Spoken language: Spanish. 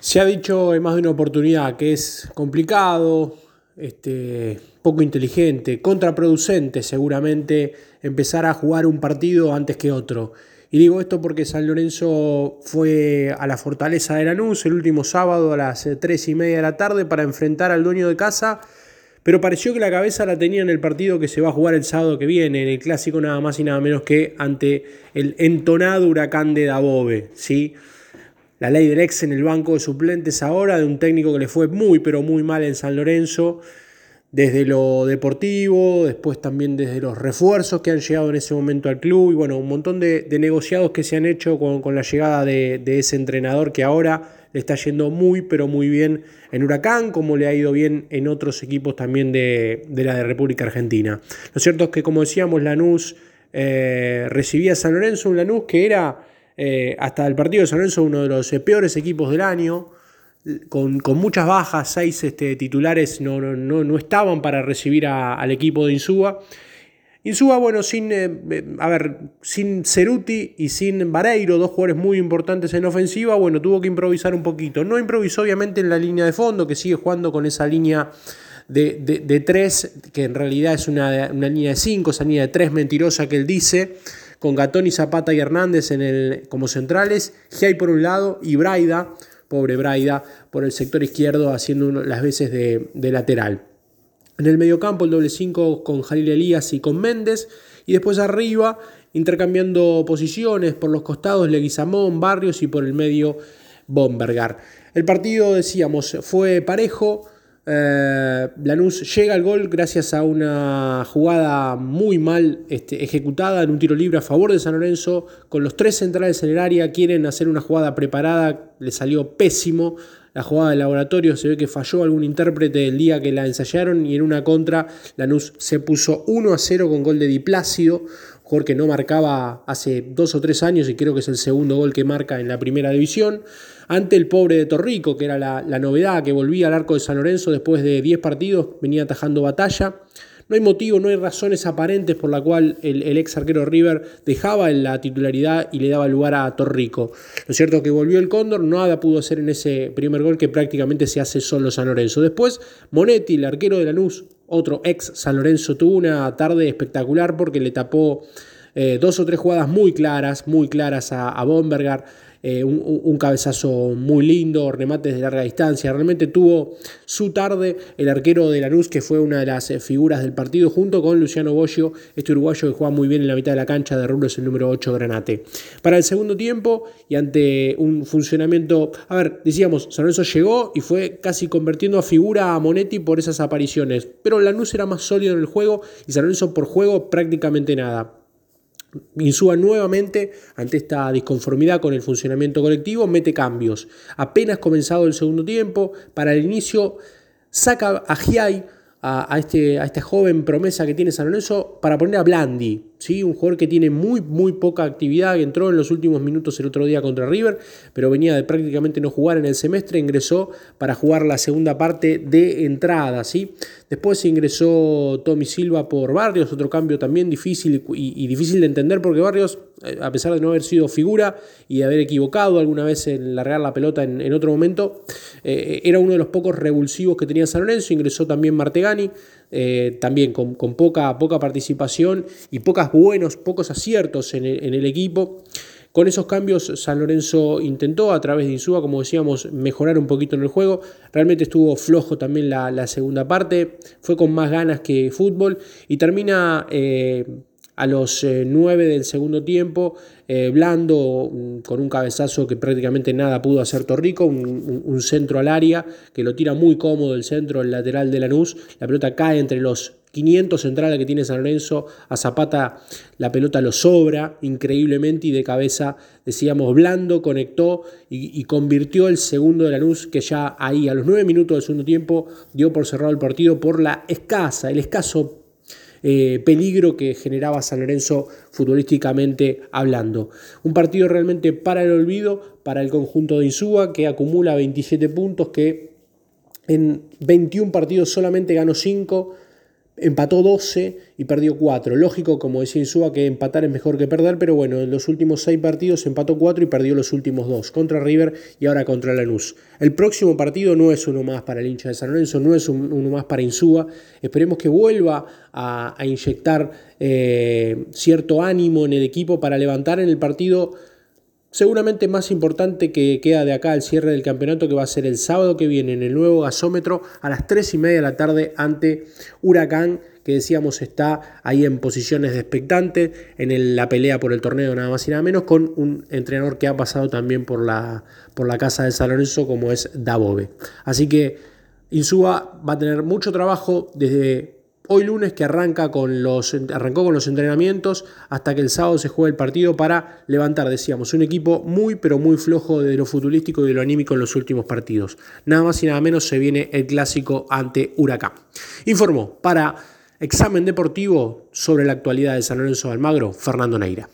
Se ha dicho en más de una oportunidad que es complicado, este, poco inteligente, contraproducente seguramente empezar a jugar un partido antes que otro. Y digo esto porque San Lorenzo fue a la Fortaleza de Lanús el último sábado a las 3 y media de la tarde para enfrentar al dueño de casa, pero pareció que la cabeza la tenía en el partido que se va a jugar el sábado que viene, en el clásico nada más y nada menos que ante el entonado huracán de Dabove, ¿sí? La ley del ex en el banco de suplentes ahora, de un técnico que le fue muy, pero muy mal en San Lorenzo, desde lo deportivo, después también desde los refuerzos que han llegado en ese momento al club, y bueno, un montón de, negociados que se han hecho con, la llegada de, ese entrenador que ahora le está yendo muy, pero muy bien en Huracán, como le ha ido bien en otros equipos también de, la de República Argentina. Lo cierto es que, como decíamos, Lanús eh, recibía a San Lorenzo, un Lanús que era eh, hasta el partido de San Lorenzo, uno de los eh, peores equipos del año, con, muchas bajas, seis este, titulares no, no, no, estaban para recibir al equipo de Insúa. Insúa, bueno, sin, eh, a ver, sin Ceruti y sin Vareiro, dos jugadores muy importantes en ofensiva, bueno, tuvo que improvisar un poquito. No improvisó obviamente en la línea de fondo, que sigue jugando con esa línea de, tres, que en realidad es una, una línea de cinco, esa línea de tres mentirosa que él dice con Gatoni, Zapata y Hernández en el, como centrales, Giai por un lado y Braida, pobre Braida, por el sector izquierdo haciendo las veces de, lateral. En el mediocampo el doble 5 con Jalil Elías y con Méndez. Y después arriba, intercambiando posiciones por los costados, Leguizamón, Barrios y por el medio Bombergar. El partido, decíamos, fue parejo. Eh, Lanús llega al gol gracias a una jugada muy mal este, ejecutada en un tiro libre a favor de San Lorenzo. Con los tres centrales en el área quieren hacer una jugada preparada, le salió pésimo. La jugada de laboratorio se ve que falló algún intérprete el día que la ensayaron y en una contra Lanús se puso 1 a 0 con gol de Diplácido, jugador que no marcaba hace dos o tres años y creo que es el segundo gol que marca en la primera división ante el pobre de Torrico, que era la, novedad, que volvía al arco de San Lorenzo después de 10 partidos, venía atajando batalla. No hay motivo, no hay razones aparentes por la cual el, ex arquero River dejaba la titularidad y le daba lugar a Torrico. Lo cierto es que volvió el Cóndor, nada pudo hacer en ese primer gol que prácticamente se hace solo San Lorenzo. Después, Monetti, el arquero de Lanús, otro ex San Lorenzo, tuvo una tarde espectacular porque le tapó eh, dos o tres jugadas muy claras, muy claras a, a Bombergar. Eh, un, cabezazo muy lindo, remates de larga distancia. Realmente tuvo su tarde el arquero de Lanús, que fue una de las eh, figuras del partido, junto con Luciano Bollo, este uruguayo que juega muy bien en la mitad de la cancha de Rulo, es el número 8 Granate. Para el segundo tiempo y ante un funcionamiento, a ver, decíamos, San Lorenzo llegó y fue casi convirtiendo a figura a Monetti por esas apariciones, pero Lanús era más sólido en el juego y San Lorenzo por juego prácticamente nada. Insúa nuevamente, ante esta disconformidad con el funcionamiento colectivo, mete cambios. Apenas comenzado el segundo tiempo, para el inicio saca a Giai, a, este, a esta joven promesa que tiene San Lorenzo, para poner a Blandi. Un jugador que tiene muy, muy poca actividad, que entró en los últimos minutos el otro día contra River, pero venía de prácticamente no jugar en el semestre, ingresó para jugar la segunda parte de entrada. ¿sí? Después ingresó Tommy Silva por Barrios, otro cambio también difícil y, difícil de entender porque Barrios, eh, a pesar de no haber sido figura y de haber equivocado alguna vez en largar la pelota en, otro momento, eh, era uno de los pocos revulsivos que tenía San Lorenzo, ingresó también Martegani. Eh, también con, poca, poca participación y pocas buenos, pocos aciertos en el, equipo. Con esos cambios, San Lorenzo intentó a través de Insúa, como decíamos, mejorar un poquito en el juego. Realmente estuvo flojo también la, segunda parte, fue con más ganas que fútbol y termina eh, a los 9 eh, del segundo tiempo, eh, Blando mm, con un cabezazo que prácticamente nada pudo hacer Torrico, un, centro al área que lo tira muy cómodo el centro, el lateral de Lanús, la pelota cae entre los 500 centrales que tiene San Lorenzo, a Zapata la pelota lo sobra increíblemente y de cabeza, decíamos, Blando conectó y, y, convirtió el segundo de Lanús que ya ahí a los 9 minutos del segundo tiempo dio por cerrado el partido por la escasa, el escaso eh, peligro que generaba San Lorenzo futbolísticamente hablando. Un partido realmente para el olvido, para el conjunto de Insúa, que acumula 27 puntos, que en 21 partidos solamente ganó 5 empató 12 y perdió 4. Lógico, como decía Insúa, que empatar es mejor que perder, pero bueno, en los últimos 6 partidos empató 4 y perdió los últimos 2, contra River y ahora contra Lanús. El próximo partido no es uno más para el hincha de San Lorenzo, no es uno más para Insúa. Esperemos que vuelva a, inyectar eh, cierto ánimo en el equipo para levantar en el partido seguramente más importante que queda de acá al cierre del campeonato, que va a ser el sábado que viene en el nuevo gasómetro a las 3 y media de la tarde ante Huracán, que decíamos está ahí en posiciones de expectante, en la pelea por el torneo nada más y nada menos, con un entrenador que ha pasado también por la, por la casa de San Lorenzo como es Dabove. Así que Insúa va a tener mucho trabajo desde hoy lunes que arranca con los, arrancó con los entrenamientos hasta que el sábado se juegue el partido para levantar, decíamos, un equipo muy pero muy flojo de lo futbolístico y de lo anímico en los últimos partidos. Nada más y nada menos se viene el clásico ante Huracán. Informó para examen deportivo sobre la actualidad de San Lorenzo de Almagro, Fernando Neira.